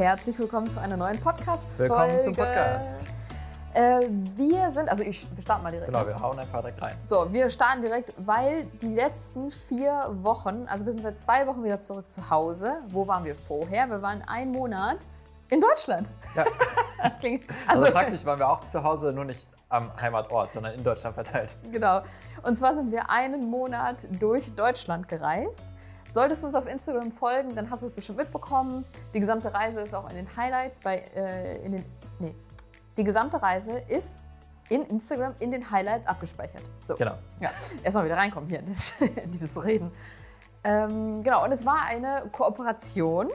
herzlich willkommen zu einer neuen Podcast-Folge. Willkommen zum Podcast. Äh, wir sind, also ich, wir starten mal direkt. Genau, wir hauen einfach direkt rein. So, wir starten direkt, weil die letzten vier Wochen, also wir sind seit zwei Wochen wieder zurück zu Hause. Wo waren wir vorher? Wir waren einen Monat in Deutschland. Ja. Das klingt, Also, praktisch waren wir auch zu Hause, nur nicht am Heimatort, sondern in Deutschland verteilt. Genau. Und zwar sind wir einen Monat durch Deutschland gereist. Solltest du uns auf Instagram folgen, dann hast du es bestimmt mitbekommen. Die gesamte Reise ist auch in den Highlights bei äh, in den nee. Die gesamte Reise ist in Instagram in den Highlights abgespeichert. So. Genau. Ja, erstmal wieder reinkommen hier, in dieses Reden. Ähm, genau, und es war eine Kooperation.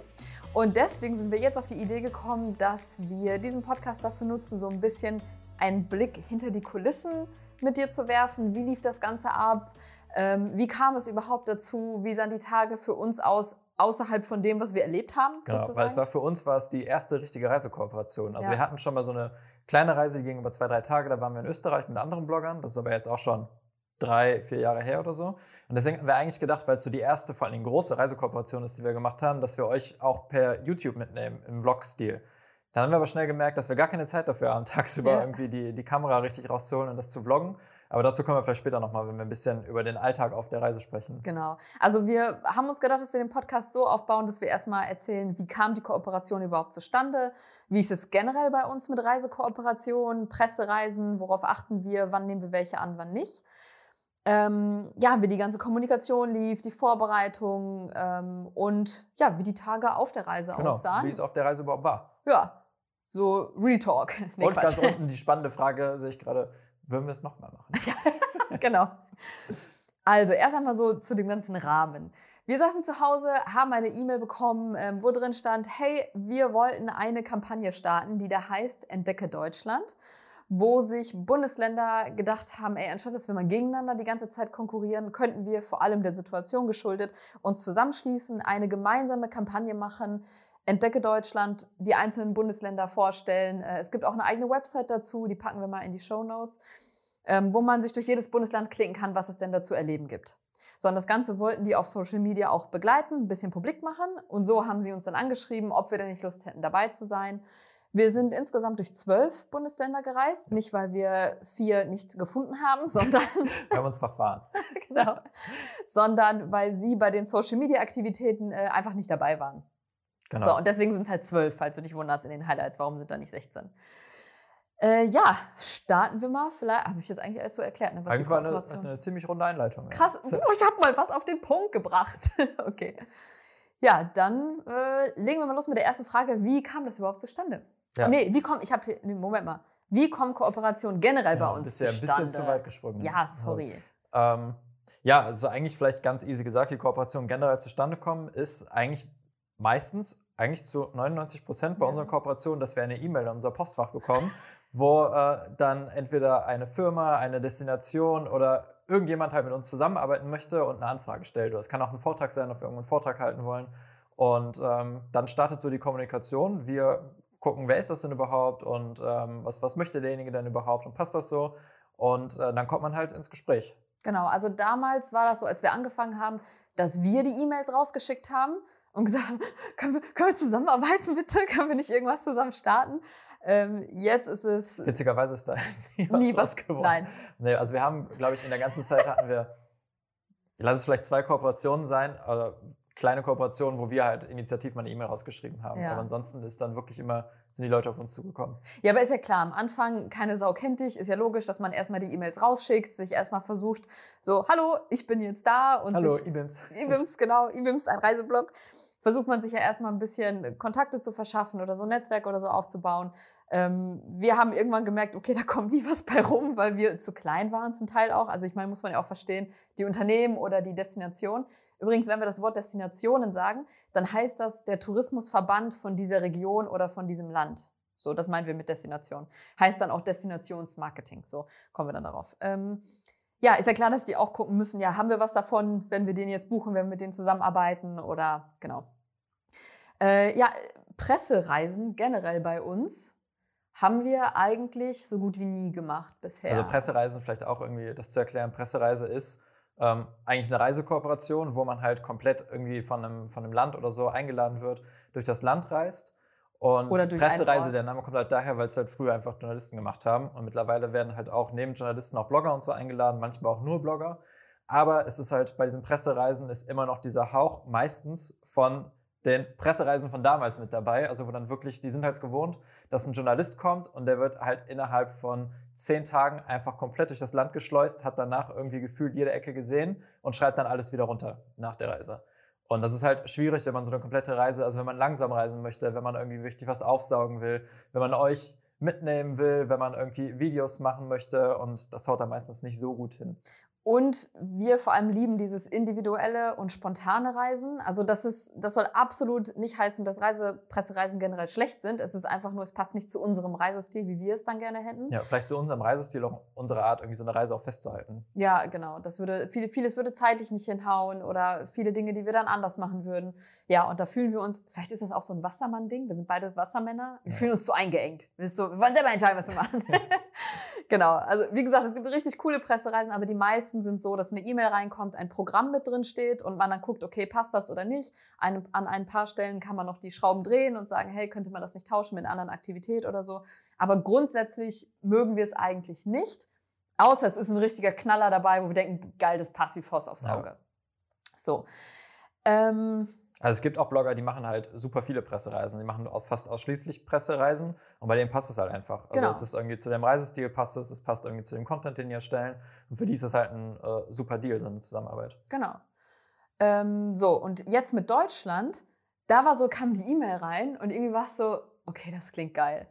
Und deswegen sind wir jetzt auf die Idee gekommen, dass wir diesen Podcast dafür nutzen, so ein bisschen einen Blick hinter die Kulissen mit dir zu werfen. Wie lief das Ganze ab? Ähm, wie kam es überhaupt dazu? Wie sahen die Tage für uns aus, außerhalb von dem, was wir erlebt haben? Genau, sozusagen? weil es war für uns war es die erste richtige Reisekooperation. Also Ja. wir hatten schon mal so eine kleine Reise, die ging über zwei, drei Tage. Da waren wir in Österreich mit anderen Bloggern. Das ist aber jetzt auch schon drei, vier Jahre her oder so. Und deswegen haben wir eigentlich gedacht, weil es so die erste, vor allem große Reisekooperation ist, die wir gemacht haben, dass wir euch auch per YouTube mitnehmen, im Vlog-Stil. Dann haben wir aber schnell gemerkt, dass wir gar keine Zeit dafür haben, tagsüber Ja. irgendwie die, die Kamera richtig rauszuholen und das zu vloggen. Aber dazu kommen wir vielleicht später nochmal, wenn wir ein bisschen über den Alltag auf der Reise sprechen. Genau. Also wir haben uns gedacht, dass wir den Podcast so aufbauen, dass wir erstmal erzählen, wie kam die Kooperation überhaupt zustande, wie ist es generell bei uns mit Reisekooperationen, Pressereisen, worauf achten wir, wann nehmen wir welche an, wann nicht. Ähm, ja, wie die ganze Kommunikation lief, die Vorbereitung ähm, und ja, wie die Tage auf der Reise Genau, aussahen. wie es auf der Reise überhaupt war. ja, so Real Talk. Nee, und Quatsch. ganz unten die spannende Frage, sehe ich gerade, würden wir es nochmal machen? genau. Also, erst einmal so zu dem ganzen Rahmen. Wir saßen zu Hause, haben eine E-Mail bekommen, ähm, wo drin stand, hey, wir wollten eine Kampagne starten, die da heißt Entdecke Deutschland, wo sich Bundesländer gedacht haben, ey, anstatt dass wir mal gegeneinander die ganze Zeit konkurrieren, könnten wir vor allem der Situation geschuldet uns zusammenschließen, eine gemeinsame Kampagne machen, Entdecke Deutschland, die einzelnen Bundesländer vorstellen. Äh, Es gibt auch eine eigene Website dazu, die packen wir mal in die Show Notes ähm, wo man sich durch jedes Bundesland klicken kann, was es denn dazu erleben gibt. So, und das Ganze wollten die auf Social Media auch begleiten, ein bisschen publik machen. Und so haben sie uns dann angeschrieben, ob wir denn nicht Lust hätten, dabei zu sein. Wir sind insgesamt durch zwölf Bundesländer gereist, nicht weil wir vier nicht gefunden haben, sondern, Wir haben uns verfahren. genau, sondern weil sie bei den Social Media Aktivitäten äh, einfach nicht dabei waren. Genau. So, und deswegen sind es halt zwölf, falls du dich wunderst in den Highlights, warum sind da nicht 16? Äh, ja, starten wir mal. Vielleicht habe ich jetzt eigentlich alles so erklärt, ne, was Eigentlich war eine, eine ziemlich runde Einleitung. ja. Krass, oh, ich habe mal was auf den Punkt gebracht. okay. Ja, dann äh, legen wir mal los mit der ersten Frage. Wie kam das überhaupt zustande? Ja. Nee, wie kommt, ich habe hier, nee, Moment mal. Wie kommen Kooperationen generell genau, bei uns bist ja ein zustande? bisschen zu weit gesprungen. Ja, sorry. Ähm, ja, also eigentlich vielleicht ganz easy gesagt, wie Kooperationen generell zustande kommen, ist eigentlich meistens, eigentlich zu 99 Prozent bei Ja. unseren Kooperationen, dass wir eine E-Mail in unser Postfach bekommen, wo äh, dann entweder eine Firma, eine Destination oder irgendjemand halt mit uns zusammenarbeiten möchte und eine Anfrage stellt. Oder es kann auch ein Vortrag sein, ob wir irgendeinen Vortrag halten wollen. Und ähm, dann startet so die Kommunikation. Wir gucken, wer ist das denn überhaupt und ähm, was, was möchte derjenige denn überhaupt und passt das so? Und äh, dann kommt man halt ins Gespräch. Genau, also damals war das so, als wir angefangen haben, dass wir die E-Mails rausgeschickt haben und gesagt haben, können wir, können wir zusammenarbeiten bitte? Können wir nicht irgendwas zusammen starten? Ähm, jetzt ist es Witzigerweise ist da nie was, nie was geworden. Nein. Nee, also wir haben, glaube ich, in der ganzen Zeit hatten wir, lass es vielleicht zwei Kooperationen sein, oder kleine Kooperationen, wo wir halt initiativ mal eine E-Mail rausgeschrieben haben. Ja. Aber ansonsten ist dann wirklich immer, sind die Leute auf uns zugekommen. Ja, aber ist ja klar, am Anfang keine Sau kennt dich, ist ja logisch, dass man erstmal die E-Mails rausschickt, sich erstmal versucht, so, hallo, ich bin jetzt da und Hallo, sich IBIMS. IBIMS, genau, IBIMS, ein Reiseblog. Versucht man sich ja erstmal ein bisschen Kontakte zu verschaffen oder so ein Netzwerk oder so aufzubauen. Ähm, wir haben irgendwann gemerkt, okay, da kommt nie was bei rum, weil wir zu klein waren zum Teil auch. Also ich meine, muss man ja auch verstehen, die Unternehmen oder die Destination. Übrigens, wenn wir das Wort Destinationen sagen, dann heißt das der Tourismusverband von dieser Region oder von diesem Land. So, das meinen wir mit Destination. Heißt dann auch Destinationsmarketing. So kommen wir dann darauf. Ähm, ja, ist ja klar, dass die auch gucken müssen, ja, haben wir was davon, wenn wir den jetzt buchen, wenn wir mit denen zusammenarbeiten oder genau. Äh, ja, Pressereisen generell bei uns haben wir eigentlich so gut wie nie gemacht bisher. Also Pressereisen, vielleicht auch irgendwie das zu erklären. Pressereise ist ähm, eigentlich eine Reisekooperation, wo man halt komplett irgendwie von einem, von einem Land oder so eingeladen wird, durch das Land reist. Und Oder durch Pressereise, der Name kommt halt daher, weil es halt früher einfach Journalisten gemacht haben. Und mittlerweile werden halt auch neben Journalisten auch Blogger und so eingeladen, manchmal auch nur Blogger. Aber es ist halt bei diesen Pressereisen ist immer noch dieser Hauch meistens von den Pressereisen von damals mit dabei. Also wo dann wirklich, die sind halt gewohnt, dass ein Journalist kommt und der wird halt innerhalb von zehn Tagen einfach komplett durch das Land geschleust, hat danach irgendwie gefühlt jede Ecke gesehen und schreibt dann alles wieder runter nach der Reise. Und das ist halt schwierig, wenn man so eine komplette Reise, also wenn man langsam reisen möchte, wenn man irgendwie richtig was aufsaugen will, wenn man euch mitnehmen will, wenn man irgendwie Videos machen möchte und das haut dann meistens nicht so gut hin. Und wir vor allem lieben dieses individuelle und spontane Reisen. Also das ist, das soll absolut nicht heißen, dass Reisepressereisen generell schlecht sind. Es ist einfach nur, es passt nicht zu unserem Reisestil, wie wir es dann gerne hätten. Ja, vielleicht zu unserem Reisestil auch unsere Art, irgendwie so eine Reise auch festzuhalten. Ja, genau. Das würde, viele, vieles würde zeitlich nicht hinhauen oder viele Dinge, die wir dann anders machen würden. Ja, und da fühlen wir uns, vielleicht ist das auch so ein Wassermann-Ding. Wir sind beide Wassermänner. Wir Ja. fühlen uns so eingeengt. Wir, so, wir wollen selber entscheiden, was wir machen. genau. Also, wie gesagt, es gibt richtig coole Pressereisen, aber die meisten sind so, dass eine E-Mail reinkommt, ein Programm mit drin steht und man dann guckt, okay, passt das oder nicht. Ein, an ein paar Stellen kann man noch die Schrauben drehen und sagen, hey, könnte man das nicht tauschen mit einer anderen Aktivität oder so. Aber grundsätzlich mögen wir es eigentlich nicht. Außer es ist ein richtiger Knaller dabei, wo wir denken, geil, das passt wie Faust aufs Ja. Auge. So. Ähm, Also es gibt auch Blogger, die machen halt super viele Pressereisen. Die machen fast ausschließlich Pressereisen und bei denen passt es halt einfach. Also Genau. es ist irgendwie zu dem Reisestil passt es, es passt irgendwie zu dem Content, den die erstellen. Und für die ist es halt ein äh, super Deal, so eine Zusammenarbeit. Genau. Ähm, so, und jetzt mit Deutschland, da war so, kam die E-Mail rein und irgendwie war es so, okay, das klingt geil.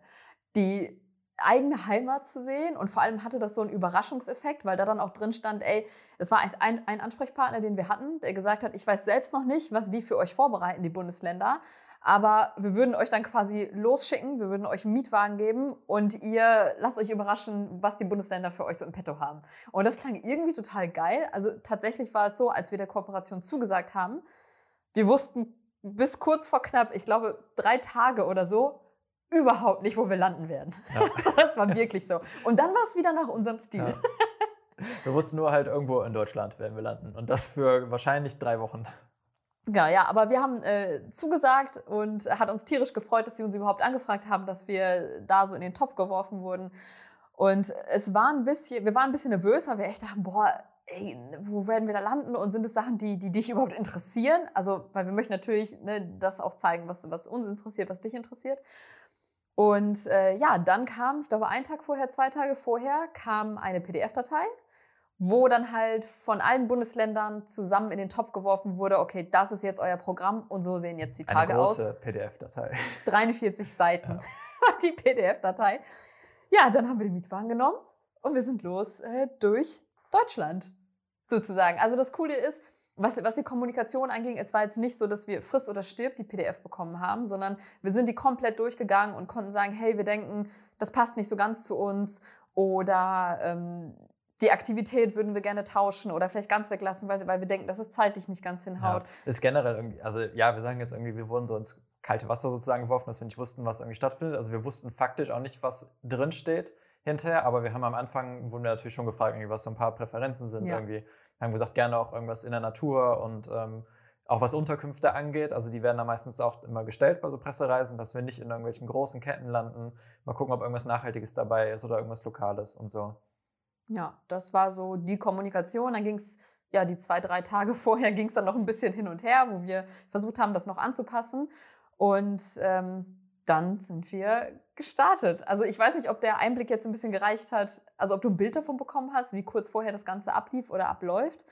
Die eigene Heimat zu sehen und vor allem hatte das so einen Überraschungseffekt, weil da dann auch drin stand, ey, es war ein, ein, Ansprechpartner, den wir hatten, der gesagt hat, ich weiß selbst noch nicht, was die für euch vorbereiten, die Bundesländer, aber wir würden euch dann quasi losschicken, wir würden euch einen Mietwagen geben und ihr lasst euch überraschen, was die Bundesländer für euch so im Petto haben. Und das klang irgendwie total geil. Also tatsächlich war es so, als wir der Kooperation zugesagt haben, wir wussten bis kurz vor knapp, ich glaube, drei Tage oder so, überhaupt nicht, wo wir landen werden. Ja. Also das war wirklich so. Und dann war es wieder nach unserem Stil. Ja. Wir wussten nur halt irgendwo in Deutschland werden wir landen. Und das für wahrscheinlich drei Wochen. Ja, ja, aber wir haben äh, zugesagt und hat uns tierisch gefreut, dass sie uns überhaupt angefragt haben, dass wir da so in den Topf geworfen wurden. Und es war ein bisschen, wir waren ein bisschen nervös, weil wir echt dachten, boah, ey, wo werden wir da landen? Und sind es Sachen, die, die dich überhaupt interessieren? Also, weil wir möchten natürlich ne, das auch zeigen, was, was uns interessiert, was dich interessiert. Und äh, ja, dann kam, ich glaube, einen Tag vorher, zwei Tage vorher, kam eine PDF-Datei, wo dann halt von allen Bundesländern zusammen in den Topf geworfen wurde, okay, das ist jetzt euer Programm und so sehen jetzt die Eine Tage aus. große PDF-Datei. 43 Seiten Ja. die PDF-Datei. Ja, dann haben wir den Mietwagen genommen und wir sind los äh, durch Deutschland, sozusagen. Also das Coole ist, was, was die Kommunikation anging, es war jetzt nicht so, dass wir friss oder stirb die PDF bekommen haben, sondern wir sind die komplett durchgegangen und konnten sagen, hey, wir denken, das passt nicht so ganz zu uns oder ähm, die Aktivität würden wir gerne tauschen oder vielleicht ganz weglassen, weil, weil wir denken, dass es zeitlich nicht ganz Ja, hinhaut. ist generell irgendwie, also ja, wir sagen jetzt irgendwie, wir wurden so ins kalte Wasser sozusagen geworfen, dass wir nicht wussten, was irgendwie stattfindet. Also wir wussten faktisch auch nicht, was drin steht hinterher, aber wir haben am Anfang, wurden wir natürlich schon gefragt, irgendwie, was so ein paar Präferenzen sind Ja. irgendwie. Haben gesagt, gerne auch irgendwas in der Natur und ähm, auch was Unterkünfte angeht. Also die werden da meistens auch immer gestellt bei so Pressereisen, dass wir nicht in irgendwelchen großen Ketten landen. Mal gucken, ob irgendwas Nachhaltiges dabei ist oder irgendwas Lokales und so. Ja, das war so die Kommunikation. Dann ging es, ja, die zwei, drei Tage vorher ging es dann noch ein bisschen hin und her, wo wir versucht haben, das noch anzupassen. Und ähm, dann sind wir gestartet. Also ich weiß nicht, ob der Einblick jetzt ein bisschen gereicht hat, also ob du ein Bild davon bekommen hast, wie kurz vorher das Ganze ablief oder abläuft.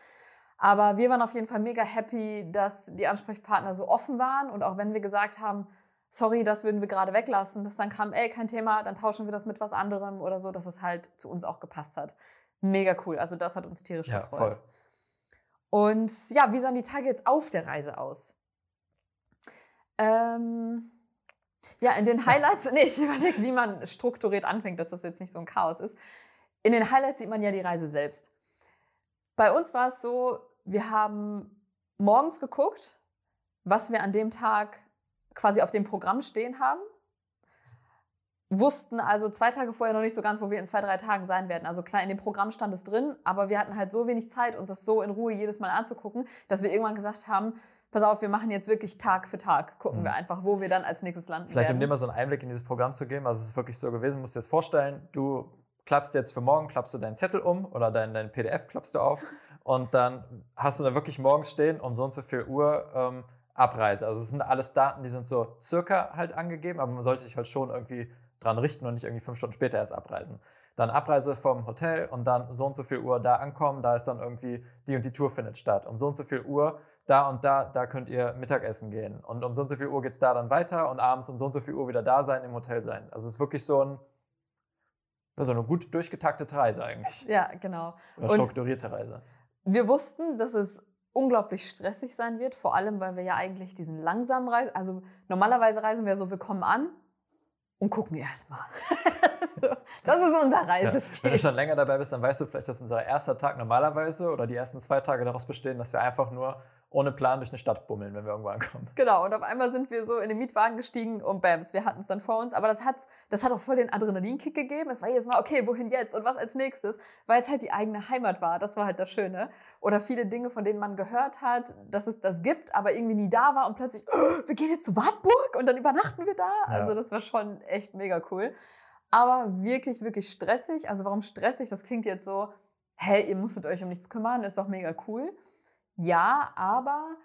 Aber wir waren auf jeden Fall mega happy, dass die Ansprechpartner so offen waren und auch wenn wir gesagt haben, sorry, das würden wir gerade weglassen, dass dann kam, ey, kein Thema, dann tauschen wir das mit was anderem oder so, dass es halt zu uns auch gepasst hat. Mega cool. Also das hat uns tierisch Ja, gefreut. voll. Und ja, wie sahen die Tage jetzt auf der Reise aus? Ähm, ja, in den Highlights, nee, ich überlege, wie man strukturiert anfängt, dass das jetzt nicht so ein Chaos ist. In den Highlights sieht man ja die Reise selbst. Bei uns war es so, wir haben morgens geguckt, was wir an dem Tag quasi auf dem Programm stehen haben. Wussten also zwei Tage vorher noch nicht so ganz, wo wir in zwei, drei Tagen sein werden. Also klar, in dem Programm stand es drin, aber wir hatten halt so wenig Zeit, uns das so in Ruhe jedes Mal anzugucken, dass wir irgendwann gesagt haben, pass auf, wir machen jetzt wirklich Tag für Tag, gucken Mhm. wir einfach, wo wir dann als nächstes landen Vielleicht um werden. dir mal so einen Einblick in dieses Programm zu geben. Also es ist wirklich so gewesen, musst dir das vorstellen, du klappst jetzt für morgen, klappst du deinen Zettel um oder dein, dein PDF klappst du auf und dann hast du da wirklich morgens stehen um so und so viel Uhr ähm, Abreise. Also es sind alles Daten, die sind so circa halt angegeben, aber man sollte sich halt schon irgendwie dran richten und nicht irgendwie fünf Stunden später erst abreisen. Dann Abreise vom Hotel und dann so und so viel Uhr da ankommen, da ist dann irgendwie die und die Tour findet statt. Um so und so viel Uhr da und da, da könnt ihr Mittagessen gehen. Und um so und so viel Uhr geht es da dann weiter und abends um so und so viel Uhr wieder da sein, im Hotel sein. Also es ist wirklich so, ein, so eine gut durchgetaktete Reise eigentlich. Ja, genau. Oder Und- strukturierte Reise. Wir wussten, dass es unglaublich stressig sein wird, vor allem, weil wir ja eigentlich diesen langsamen Reisen, also normalerweise reisen wir so, wir kommen an und gucken erstmal. das ist unser Ja, wenn Reisestil. du schon länger dabei bist, dann weißt du vielleicht, dass unser erster Tag normalerweise oder die ersten zwei Tage daraus bestehen, dass wir einfach nur ohne Plan durch eine Stadt bummeln, wenn wir irgendwo ankommen. Genau, und auf einmal sind wir so in den Mietwagen gestiegen und bams, wir hatten es dann vor uns. Aber das hat, das hat auch voll den Adrenalinkick gegeben. Es war jedes Mal, okay, wohin jetzt und was als nächstes? Weil es halt die eigene Heimat war. Das war halt das Schöne. Oder viele Dinge, von denen man gehört hat, dass es das gibt, aber irgendwie nie da war und plötzlich, oh, wir gehen jetzt zu Wartburg und dann übernachten wir da. Ja. Also das war schon echt mega cool. Aber wirklich, wirklich stressig. Also warum stressig? Das klingt jetzt so, hey, ihr musstet euch um nichts kümmern, ist doch mega cool. Ja, aber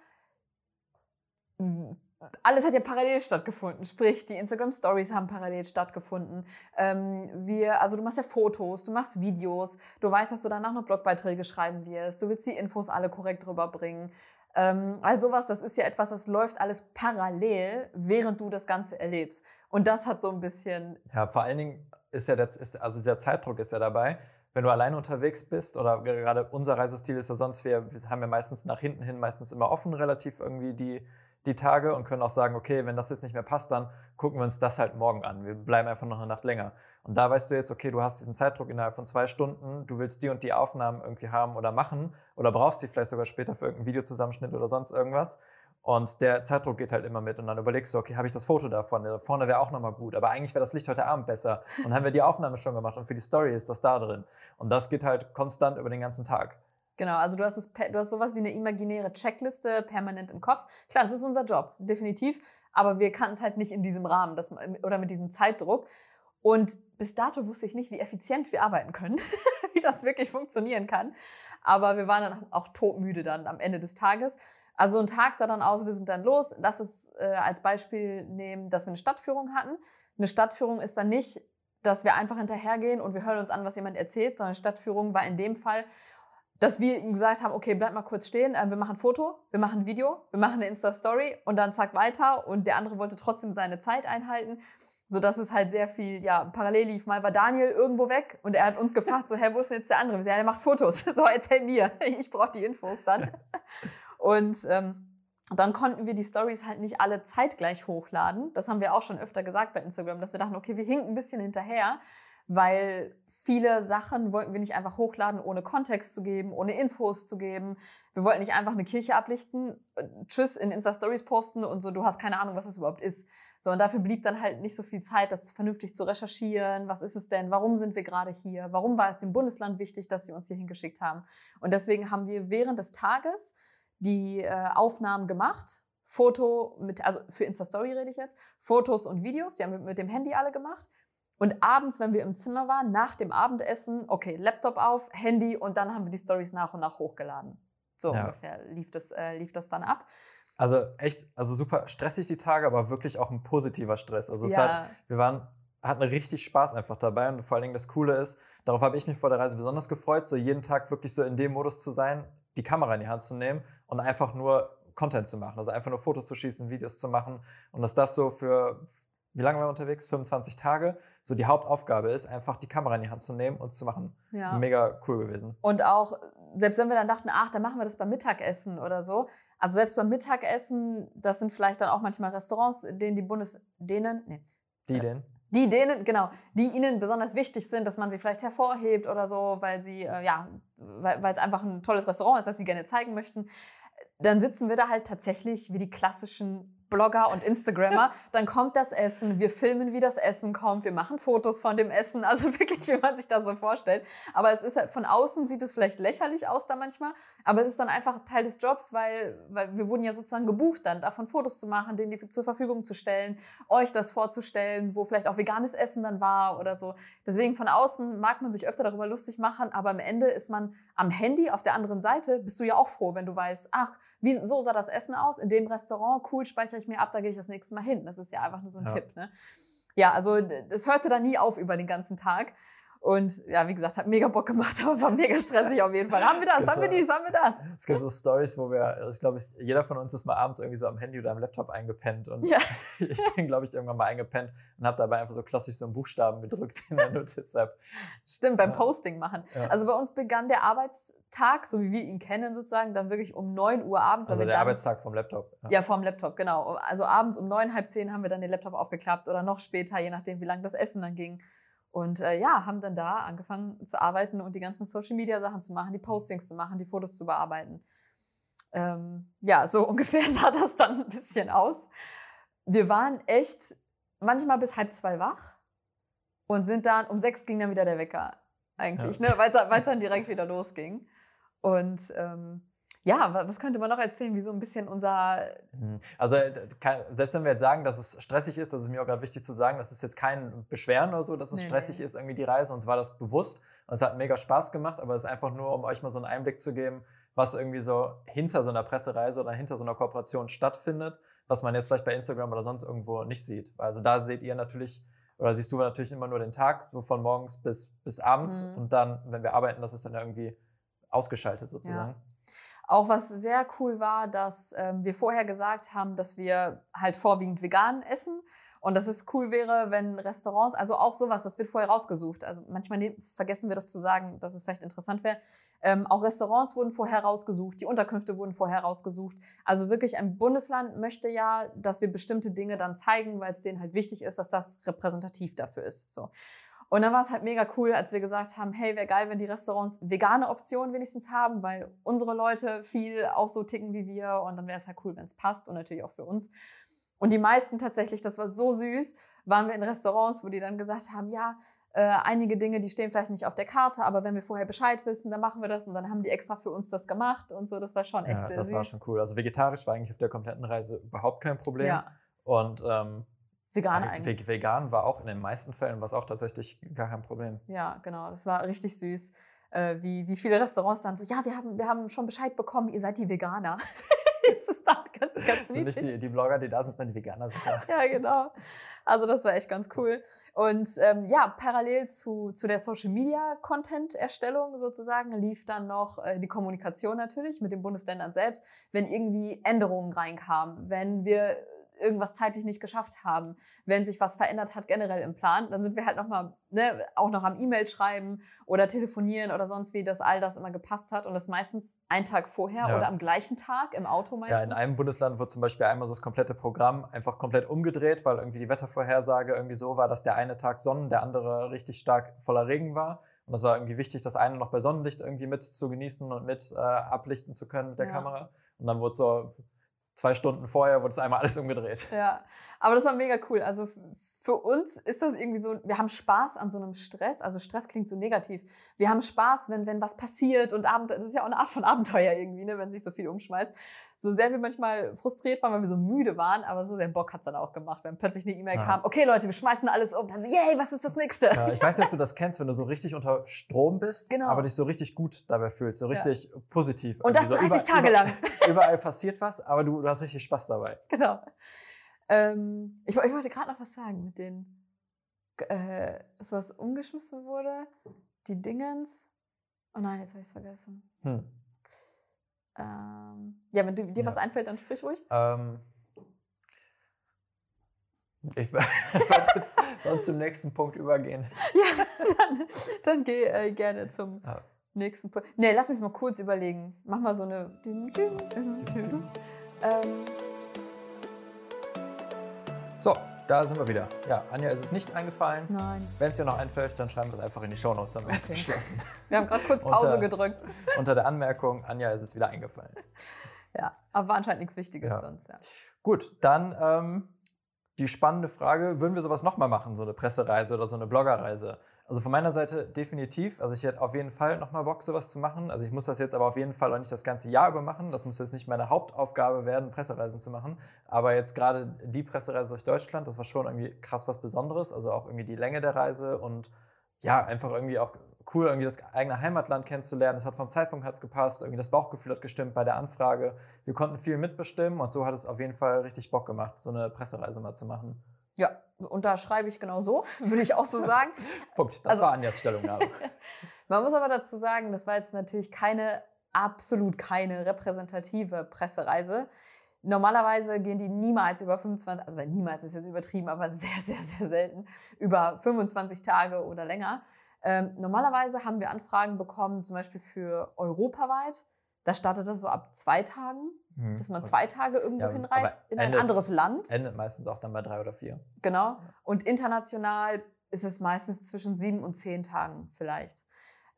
alles hat ja parallel stattgefunden. Sprich, die Instagram Stories haben parallel stattgefunden. Ähm, wir, also du machst ja Fotos, du machst Videos, du weißt, dass du danach noch Blogbeiträge schreiben wirst, du willst die Infos alle korrekt rüberbringen. Ähm, all sowas, das ist ja etwas, das läuft alles parallel, während du das Ganze erlebst. Und das hat so ein bisschen, Ja, vor allen Dingen ist ja der, ist, also dieser Zeitdruck ist ja dabei. Wenn du alleine unterwegs bist oder gerade unser Reisestil ist ja sonst, wir, wir haben ja meistens nach hinten hin meistens immer offen relativ irgendwie die, die Tage und können auch sagen, okay, wenn das jetzt nicht mehr passt, dann gucken wir uns das halt morgen an. Wir bleiben einfach noch eine Nacht länger. Und da weißt du jetzt, okay, du hast diesen Zeitdruck innerhalb von zwei Stunden, du willst die und die Aufnahmen irgendwie haben oder machen oder brauchst die vielleicht sogar später für irgendeinen Videozusammenschnitt oder sonst irgendwas. Und der Zeitdruck geht halt immer mit. Und dann überlegst du, okay, habe ich das Foto davon? Da vorne wäre auch nochmal gut. Aber eigentlich wäre das Licht heute Abend besser. Und dann haben wir die Aufnahme schon gemacht und für die Story ist das da drin. Und das geht halt konstant über den ganzen Tag. genau, also du hast, es, du hast sowas wie eine imaginäre Checkliste permanent im Kopf. Klar, das ist unser Job, definitiv. Aber wir kannten es halt nicht in diesem Rahmen das, oder mit diesem Zeitdruck. Und bis dato wusste ich nicht, wie effizient wir arbeiten können, wie das wirklich funktionieren kann. Aber wir waren dann auch todmüde dann am Ende des Tages. Also ein Tag sah dann aus, wir sind dann los. Lass es äh, als Beispiel nehmen, dass wir eine Stadtführung hatten. Eine Stadtführung ist dann nicht, dass wir einfach hinterhergehen und wir hören uns an, was jemand erzählt, sondern Stadtführung war in dem Fall, dass wir ihm gesagt haben, okay, bleib mal kurz stehen, äh, wir machen ein Foto, wir machen ein Video, wir machen eine Insta-Story und dann zack weiter und der andere wollte trotzdem seine Zeit einhalten, sodass es halt sehr viel, ja, parallel lief. Mal war Daniel irgendwo weg und er hat uns gefragt, so, hä, wo ist denn jetzt der andere? Wir sagen, ja, der macht Fotos. So, erzähl mir, ich brauche die Infos dann. Und ähm, dann konnten wir die Stories halt nicht alle zeitgleich hochladen. Das haben wir auch schon öfter gesagt bei Instagram, dass wir dachten, okay, wir hinken ein bisschen hinterher, weil viele Sachen wollten wir nicht einfach hochladen, ohne Kontext zu geben, ohne Infos zu geben. Wir wollten nicht einfach eine Kirche ablichten, äh, tschüss in Insta-Stories posten und so, du hast keine Ahnung, was das überhaupt ist. So, und dafür blieb dann halt nicht so viel Zeit, das vernünftig zu recherchieren. Was ist es denn? Warum sind wir gerade hier? Warum war es dem Bundesland wichtig, dass sie uns hier hingeschickt haben? Und deswegen haben wir während des Tages die äh, Aufnahmen gemacht. Foto mit, also für Insta-Story rede ich jetzt, Fotos und Videos, die haben wir mit dem Handy alle gemacht. Und abends, wenn wir im Zimmer waren, nach dem Abendessen, okay, Laptop auf, Handy und dann haben wir die Stories nach und nach hochgeladen. So Ja. ungefähr lief das, äh, lief das dann ab. Also echt, also super stressig die Tage, aber wirklich auch ein positiver Stress. Also es ja, hat, wir waren, hatten richtig Spaß einfach dabei und vor allen Dingen das Coole ist, darauf habe ich mich vor der Reise besonders gefreut, so jeden Tag wirklich so in dem Modus zu sein, die Kamera in die Hand zu nehmen und einfach nur Content zu machen. Also einfach nur Fotos zu schießen, Videos zu machen und dass das so für, wie lange waren wir unterwegs? 25 Tage. So die Hauptaufgabe ist, einfach die Kamera in die Hand zu nehmen und zu machen. ja. Mega cool gewesen. Und auch, selbst wenn wir dann dachten, ach, dann machen wir das beim Mittagessen oder so. Also selbst beim Mittagessen, das sind vielleicht dann auch manchmal Restaurants, denen die Bundes, denen, nee, Die denn? die denen, genau, die ihnen besonders wichtig sind, dass man sie vielleicht hervorhebt oder so, weil sie, äh, ja, weil es einfach ein tolles Restaurant ist, das sie gerne zeigen möchten. Dann sitzen wir da halt tatsächlich wie die klassischen Blogger und Instagrammer, dann kommt das Essen, wir filmen, wie das Essen kommt, wir machen Fotos von dem Essen, also wirklich, wie man sich das so vorstellt. Aber es ist halt, von außen sieht es vielleicht lächerlich aus da manchmal, aber es ist dann einfach Teil des Jobs, weil, weil wir wurden ja sozusagen gebucht dann, davon Fotos zu machen, denen die zur Verfügung zu stellen, euch das vorzustellen, wo vielleicht auch veganes Essen dann war oder so. Deswegen von außen mag man sich öfter darüber lustig machen, aber am Ende ist man am Handy auf der anderen Seite, bist du ja auch froh, wenn du weißt, ach, wie, so sah das Essen aus in dem Restaurant, cool, speichere ich mir ab, da gehe ich das nächste Mal hin. Das ist ja einfach nur so ein ja. Tipp. Ne? Ja, also das hörte dann nie auf über den ganzen Tag. Und ja, wie gesagt, hat mega Bock gemacht, aber war mega stressig auf jeden Fall. Haben wir das, haben wir dies, haben wir das. Es gibt so Stories, wo wir, ich glaube, jeder von uns ist mal abends irgendwie so am Handy oder am Laptop eingepennt. Und ja. ich bin, glaube ich, irgendwann mal eingepennt und habe dabei einfach so klassisch so einen Buchstaben gedrückt in der Notiz-App. Stimmt, beim ja. Posting machen. Ja. Also bei uns begann der Arbeitstag, so wie wir ihn kennen sozusagen, dann wirklich um 9 Uhr abends. Also der dann, Arbeitstag vom Laptop. Ja. vom Laptop, genau. Also abends um neun, halb zehn haben wir dann den Laptop aufgeklappt oder noch später, je nachdem, wie lange das Essen dann ging. Und äh, ja, haben dann da angefangen zu arbeiten und die ganzen Social-Media-Sachen zu machen, die Postings zu machen, die Fotos zu bearbeiten. Ähm, ja, so ungefähr sah das dann ein bisschen aus. Wir waren echt manchmal bis halb zwei wach und sind dann, um sechs ging dann wieder der Wecker eigentlich, ja. ne? weil es dann direkt wieder losging. Und ähm, ja, was könnte man noch erzählen, wie so ein bisschen unser. Mhm. Also, äh, selbst wenn wir jetzt sagen, dass es stressig ist, das ist mir auch gerade wichtig zu sagen, das ist jetzt kein Beschweren oder so, dass es nee, stressig nee. ist, irgendwie die Reise. Uns war das bewusst und es hat mega Spaß gemacht, aber es ist einfach nur, um euch mal so einen Einblick zu geben, was irgendwie so hinter so einer Pressereise oder hinter so einer Kooperation stattfindet, was man jetzt vielleicht bei Instagram oder sonst irgendwo nicht sieht. Also, da seht ihr natürlich. Oder siehst du natürlich immer nur den Tag, so von morgens bis, bis abends. Mhm. Und dann, wenn wir arbeiten, das ist dann irgendwie ausgeschaltet sozusagen. Ja. Auch was sehr cool war, dass ähm, wir vorher gesagt haben, dass wir halt vorwiegend vegan essen. Und dass es cool wäre, wenn Restaurants, also auch sowas, das wird vorher rausgesucht. Also manchmal vergessen wir das zu sagen, dass es vielleicht interessant wäre. Ähm, auch Restaurants wurden vorher rausgesucht, die Unterkünfte wurden vorher rausgesucht. Also wirklich ein Bundesland möchte ja, dass wir bestimmte Dinge dann zeigen, weil es denen halt wichtig ist, dass das repräsentativ dafür ist. So. Und dann war es halt mega cool, als wir gesagt haben, hey, wäre geil, wenn die Restaurants vegane Optionen wenigstens haben, weil unsere Leute viel auch so ticken wie wir und dann wäre es halt cool, wenn es passt und natürlich auch für uns. Und die meisten tatsächlich, das war so süß, waren wir in Restaurants, wo die dann gesagt haben, ja, äh, einige Dinge, die stehen vielleicht nicht auf der Karte, aber wenn wir vorher Bescheid wissen, dann machen wir das und dann haben die extra für uns das gemacht und so. Das war schon echt ja, sehr das süß. Das war schon cool. Also vegetarisch war eigentlich auf der kompletten Reise überhaupt kein Problem. Ja. Und ähm, Vegan eigentlich. Vegan war auch in den meisten Fällen was auch tatsächlich gar kein Problem. Ja, genau. Das war richtig süß. Äh, wie, wie viele Restaurants dann so, ja, wir haben, wir haben schon Bescheid bekommen, ihr seid die Veganer. das ist dann ganz, ganz niedlich. Sind nicht die, die Blogger, die da sind, sondern die Veganer. ja, genau. Also das war echt ganz cool. Und ähm, ja, parallel zu, zu der Social-Media-Content-Erstellung sozusagen lief dann noch äh, die Kommunikation natürlich mit den Bundesländern selbst, wenn irgendwie Änderungen reinkamen, wenn wir irgendwas zeitlich nicht geschafft haben, wenn sich was verändert hat generell im Plan, dann sind wir halt nochmal, ne, auch noch am E-Mail schreiben oder telefonieren oder sonst wie, dass all das immer gepasst hat und das meistens einen Tag vorher ja. oder am gleichen Tag im Auto meistens. Ja, in einem Bundesland wird zum Beispiel einmal so das komplette Programm einfach komplett umgedreht, weil irgendwie die Wettervorhersage irgendwie so war, dass der eine Tag Sonnen, der andere richtig stark voller Regen war. Und das war irgendwie wichtig, das eine noch bei Sonnenlicht irgendwie mit zu genießen und mit äh, ablichten zu können mit der ja. Kamera. Und dann wurde so zwei Stunden vorher wurde es einmal alles umgedreht. Ja, aber das war mega cool. Also für uns ist das irgendwie so, wir haben Spaß an so einem Stress. Also Stress klingt so negativ. Wir haben Spaß, wenn, wenn was passiert und Abenteuer, das ist ja auch eine Art von Abenteuer irgendwie, ne, wenn sich so viel umschmeißt. So sehr wir manchmal frustriert waren, weil wir so müde waren, aber so sehr Bock hat es dann auch gemacht, wenn plötzlich eine E-Mail ja. kam, okay Leute, wir schmeißen alles um. Dann so, yay, was ist das nächste? Ja, ich weiß nicht, ob du das kennst, wenn du so richtig unter Strom bist, genau. aber dich so richtig gut dabei fühlst, so richtig ja. positiv. Und das 30 so Tage über, lang. Überall passiert was, aber du, du hast richtig Spaß dabei. Genau. Ähm, ich, ich, wollte gerade noch was sagen mit den, äh, das was umgeschmissen wurde, die Dingens. Oh nein, jetzt habe ich es vergessen. Hm. Ähm, ja, wenn dir ja. was einfällt, dann sprich ruhig. Ähm, ich werde jetzt sonst zum nächsten Punkt übergehen. Ja, dann, dann geh äh, gerne zum ja. nächsten Punkt. Nee, lass mich mal kurz überlegen. Mach mal so eine. Ähm, so, da sind wir wieder. Ja, Anja ist es nicht eingefallen. Nein. Wenn es dir noch einfällt, dann schreiben wir es einfach in die Shownotes, haben wir okay. jetzt beschlossen. Wir haben gerade kurz Pause unter, gedrückt. Unter der Anmerkung, Anja ist es wieder eingefallen. Ja, aber war anscheinend nichts Wichtiges ja. sonst, ja. Gut, dann ähm, die spannende Frage, würden wir sowas nochmal machen, so eine Pressereise oder so eine Bloggerreise? Also von meiner Seite definitiv. Also ich hätte auf jeden Fall nochmal Bock, sowas zu machen. Also ich muss das jetzt aber auf jeden Fall auch nicht das ganze Jahr über machen. Das muss jetzt nicht meine Hauptaufgabe werden, Pressereisen zu machen. Aber jetzt gerade die Pressereise durch Deutschland, das war schon irgendwie krass was Besonderes. Also auch irgendwie die Länge der Reise und ja, einfach irgendwie auch cool, irgendwie das eigene Heimatland kennenzulernen. Es hat vom Zeitpunkt hat's gepasst, irgendwie das Bauchgefühl hat gestimmt bei der Anfrage. Wir konnten viel mitbestimmen und so hat es auf jeden Fall richtig Bock gemacht, so eine Pressereise mal zu machen. Ja, unterschreibe ich genau so, würde ich auch so sagen. Punkt. Das also, war Anjas Stellungnahme. Man muss aber dazu sagen, das war jetzt natürlich keine, absolut keine repräsentative Pressereise. Normalerweise gehen die niemals über 25, also niemals ist jetzt übertrieben, aber sehr, sehr, sehr selten, über 25 Tage oder länger. Ähm, normalerweise haben wir Anfragen bekommen, zum Beispiel für europaweit. Da startet das so ab zwei Tagen, mhm. dass man zwei Tage irgendwo ja, hinreist in ein anderes Land. Endet meistens auch dann bei drei oder vier. Genau. Und international ist es meistens zwischen sieben und zehn Tagen vielleicht.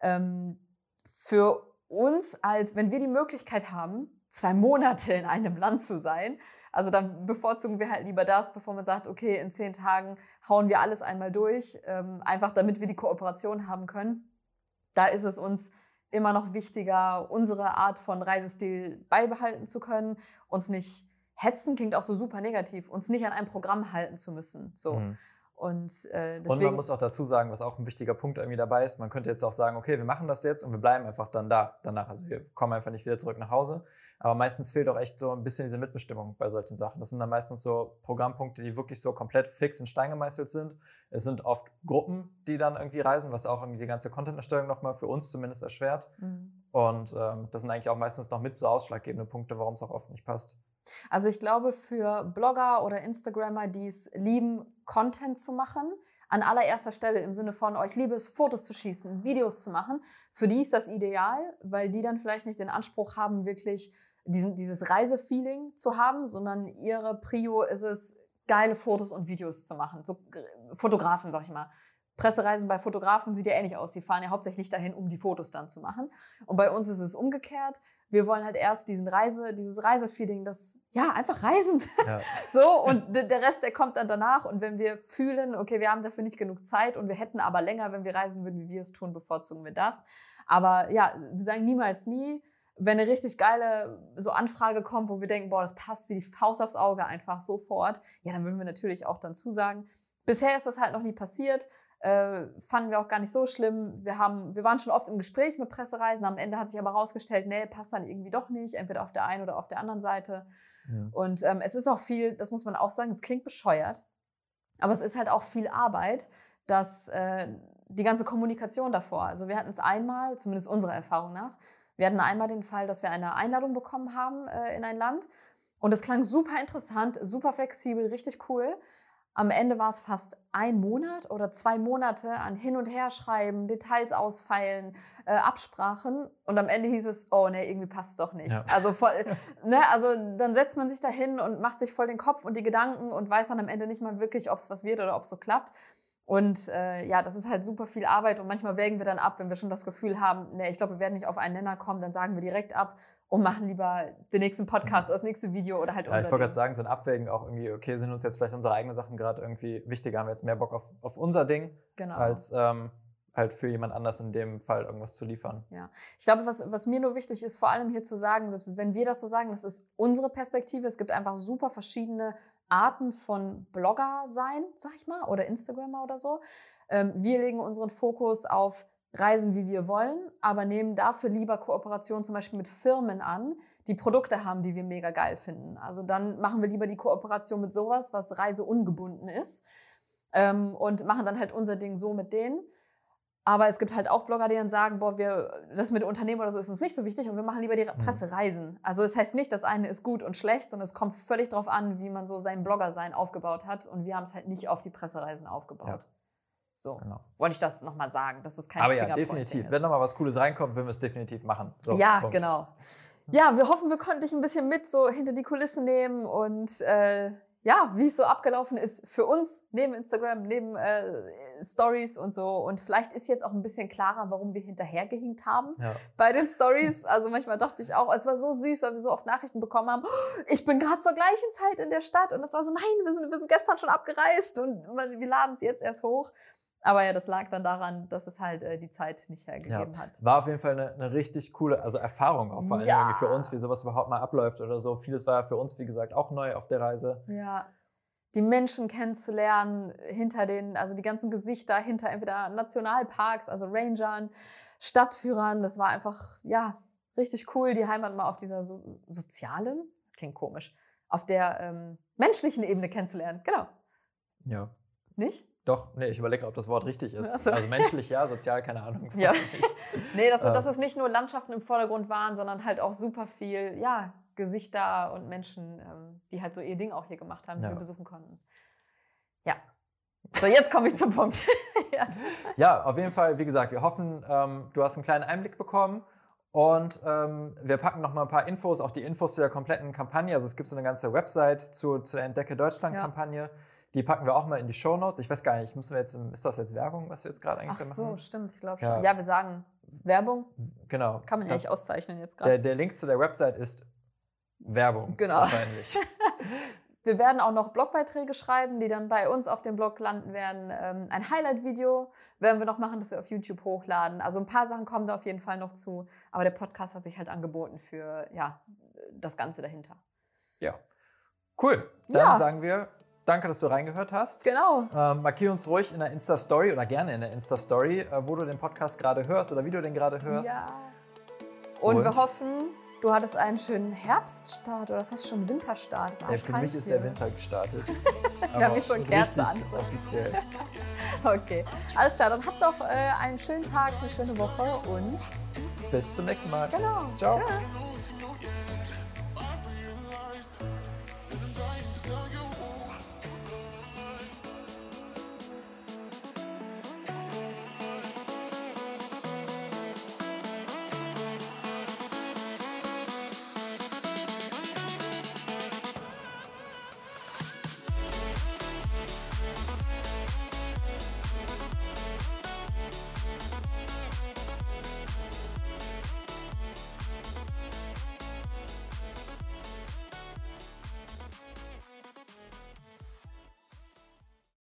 Ähm, für uns, als wenn wir die Möglichkeit haben, zwei Monate in einem Land zu sein, also dann bevorzugen wir halt lieber das, bevor man sagt, okay, in zehn Tagen hauen wir alles einmal durch, ähm, einfach damit wir die Kooperation haben können. Da ist es uns immer noch wichtiger, unsere Art von Reisestil beibehalten zu können, uns nicht hetzen klingt auch so super negativ, uns nicht an einem Programm halten zu müssen. So. Mhm. Und, äh, und man muss auch dazu sagen, was auch ein wichtiger Punkt irgendwie dabei ist, man könnte jetzt auch sagen, okay, wir machen das jetzt und wir bleiben einfach dann da danach. Also wir kommen einfach nicht wieder zurück nach Hause. Aber meistens fehlt auch echt so ein bisschen diese Mitbestimmung bei solchen Sachen. Das sind dann meistens so Programmpunkte, die wirklich so komplett fix in Stein gemeißelt sind. Es sind oft Gruppen, die dann irgendwie reisen, was auch irgendwie die ganze Content-Erstellung nochmal für uns zumindest erschwert. Mhm. Und ähm, das sind eigentlich auch meistens noch mit so ausschlaggebende Punkte, warum es auch oft nicht passt. Also ich glaube, für Blogger oder Instagrammer, die es lieben, Content zu machen, an allererster Stelle im Sinne von, oh, ich liebe es, Fotos zu schießen, Videos zu machen, für die ist das ideal, weil die dann vielleicht nicht den Anspruch haben, wirklich diesen, dieses Reisefeeling zu haben, sondern ihre Prio ist es, geile Fotos und Videos zu machen. So äh, Fotografen, sag ich mal. Pressereisen bei Fotografen sieht ja ähnlich aus. Die fahren ja hauptsächlich dahin, um die Fotos dann zu machen. Und bei uns ist es umgekehrt. Wir wollen halt erst diesen Reise, dieses Reisefeeling, das, ja, einfach reisen. Ja. so, und der Rest, der kommt dann danach. Und wenn wir fühlen, okay, wir haben dafür nicht genug Zeit und wir hätten aber länger, wenn wir reisen würden, wie wir es tun, bevorzugen wir das. Aber ja, wir sagen niemals nie. Wenn eine richtig geile so Anfrage kommt, wo wir denken, boah, das passt wie die Faust aufs Auge einfach sofort, ja, dann würden wir natürlich auch dann zusagen. Bisher ist das halt noch nie passiert. Äh, fanden wir auch gar nicht so schlimm. Wir, haben, wir waren schon oft im Gespräch mit Pressereisen. Am Ende hat sich aber herausgestellt, nee, passt dann irgendwie doch nicht, entweder auf der einen oder auf der anderen Seite. Ja. Und ähm, es ist auch viel, das muss man auch sagen, es klingt bescheuert, aber es ist halt auch viel Arbeit, dass äh, die ganze Kommunikation davor. Also wir hatten es einmal, zumindest unserer Erfahrung nach, wir hatten einmal den Fall, dass wir eine Einladung bekommen haben äh, in ein Land und es klang super interessant, super flexibel, richtig cool. Am Ende war es fast ein Monat oder zwei Monate an Hin- und Herschreiben, Details ausfeilen, äh, Absprachen. Und am Ende hieß es, oh nee, irgendwie passt es doch nicht. Ja. Also, voll, ne, also dann setzt man sich da hin und macht sich voll den Kopf und die Gedanken und weiß dann am Ende nicht mal wirklich, ob es was wird oder ob es so klappt. Und äh, ja, das ist halt super viel Arbeit und manchmal wägen wir dann ab, wenn wir schon das Gefühl haben, nee, ich glaube, wir werden nicht auf einen Nenner kommen, dann sagen wir direkt ab und machen lieber den nächsten Podcast oder das nächste Video oder halt ja, Ich wollte gerade sagen, so ein Abwägen auch irgendwie, okay, sind uns jetzt vielleicht unsere eigenen Sachen gerade irgendwie wichtiger, haben wir jetzt mehr Bock auf, auf unser Ding, genau. als ähm, halt für jemand anders in dem Fall irgendwas zu liefern. Ja, ich glaube, was, was mir nur wichtig ist, vor allem hier zu sagen, selbst wenn wir das so sagen, das ist unsere Perspektive. Es gibt einfach super verschiedene Arten von Blogger sein, sag ich mal, oder Instagrammer oder so. Ähm, wir legen unseren Fokus auf reisen, wie wir wollen, aber nehmen dafür lieber Kooperationen zum Beispiel mit Firmen an, die Produkte haben, die wir mega geil finden. Also dann machen wir lieber die Kooperation mit sowas, was reiseungebunden ist ähm, und machen dann halt unser Ding so mit denen. Aber es gibt halt auch Blogger, die dann sagen, boah, wir, das mit Unternehmen oder so ist uns nicht so wichtig und wir machen lieber die mhm. Pressereisen. Also es das heißt nicht, das eine ist gut und schlecht, sondern es kommt völlig darauf an, wie man so sein Blogger-Sein aufgebaut hat und wir haben es halt nicht auf die Pressereisen aufgebaut. Ja. So, genau. wollte ich das nochmal sagen, das ist kein Aber ja, definitiv. Ist. Wenn nochmal was Cooles reinkommt, würden wir es definitiv machen. So, ja, Punkt. genau. Ja, wir hoffen, wir konnten dich ein bisschen mit so hinter die Kulissen nehmen und äh, ja, wie es so abgelaufen ist für uns neben Instagram, neben äh, Stories und so. Und vielleicht ist jetzt auch ein bisschen klarer, warum wir hinterhergehinkt haben Ja. bei den Stories. Also manchmal dachte ich auch, es war so süß, weil wir so oft Nachrichten bekommen haben. "Oh, Ich bin gerade zur gleichen Zeit in der Stadt und es war so, nein, wir sind, wir sind gestern schon abgereist und wir laden es jetzt erst hoch. Aber ja, das lag dann daran, dass es halt äh, die Zeit nicht hergegeben hat. War auf jeden Fall eine, eine richtig coole also Erfahrung auch vor allem Ja. für uns, wie sowas überhaupt mal abläuft oder so. Vieles war ja für uns, wie gesagt, auch neu auf der Reise. Ja. Die Menschen kennenzulernen, hinter den, also die ganzen Gesichter hinter entweder Nationalparks, also Rangern, Stadtführern, das war einfach, ja, richtig cool, die Heimat mal auf dieser so sozialen, klingt komisch, auf der ähm, menschlichen Ebene kennenzulernen. Genau. Ja. Nicht? Doch, nee, ich überlege, ob das Wort richtig ist. So. Also menschlich ja, sozial keine Ahnung. Ja. Nee, dass, Ähm. dass es nicht nur Landschaften im Vordergrund waren, sondern halt auch super viel, ja, Gesichter und Menschen, ähm, die halt so ihr Ding auch hier gemacht haben, die Ja. wir besuchen konnten. Ja. So, jetzt komme ich zum Punkt. ja. Ja, auf jeden Fall, wie gesagt, wir hoffen, ähm, du hast einen kleinen Einblick bekommen. Und ähm, wir packen noch mal ein paar Infos, auch die Infos zu der kompletten Kampagne. Also es gibt so eine ganze Website zu, zu der Entdecke Deutschland-Kampagne. Die packen wir auch mal in die Shownotes. Ich weiß gar nicht, müssen wir jetzt, ist das jetzt Werbung, was wir jetzt gerade eigentlich Ach so, machen? stimmt, ich glaube schon. Ja, wir sagen Werbung, Genau. kann man ja nicht auszeichnen jetzt Der, gerade. der Link zu der Website ist Werbung. Genau. Wahrscheinlich. Wir werden auch noch Blogbeiträge schreiben, die dann bei uns auf dem Blog landen werden. Ähm, ein Highlight-Video werden wir noch machen, das wir auf YouTube hochladen. Also ein paar Sachen kommen da auf jeden Fall noch zu. Aber der Podcast hat sich halt angeboten für ja, das Ganze dahinter. ja. Cool. Dann Ja. sagen wir, danke, dass du reingehört hast. Genau. Ähm, markier uns ruhig in der Insta-Story oder gerne in der Insta-Story, äh, wo du den Podcast gerade hörst oder wie du den gerade hörst. Ja. Und, Und? wir hoffen, du hattest einen schönen Herbststart oder fast schon Winterstart. Ist arschkalt für mich ist hier. der Winter gestartet. Wir haben hier schon Kerzen an. offiziell. Okay, alles klar. Dann habt doch äh, einen schönen Tag, eine schöne Woche und Bis zum nächsten Mal. genau. Ciao. Tschüss.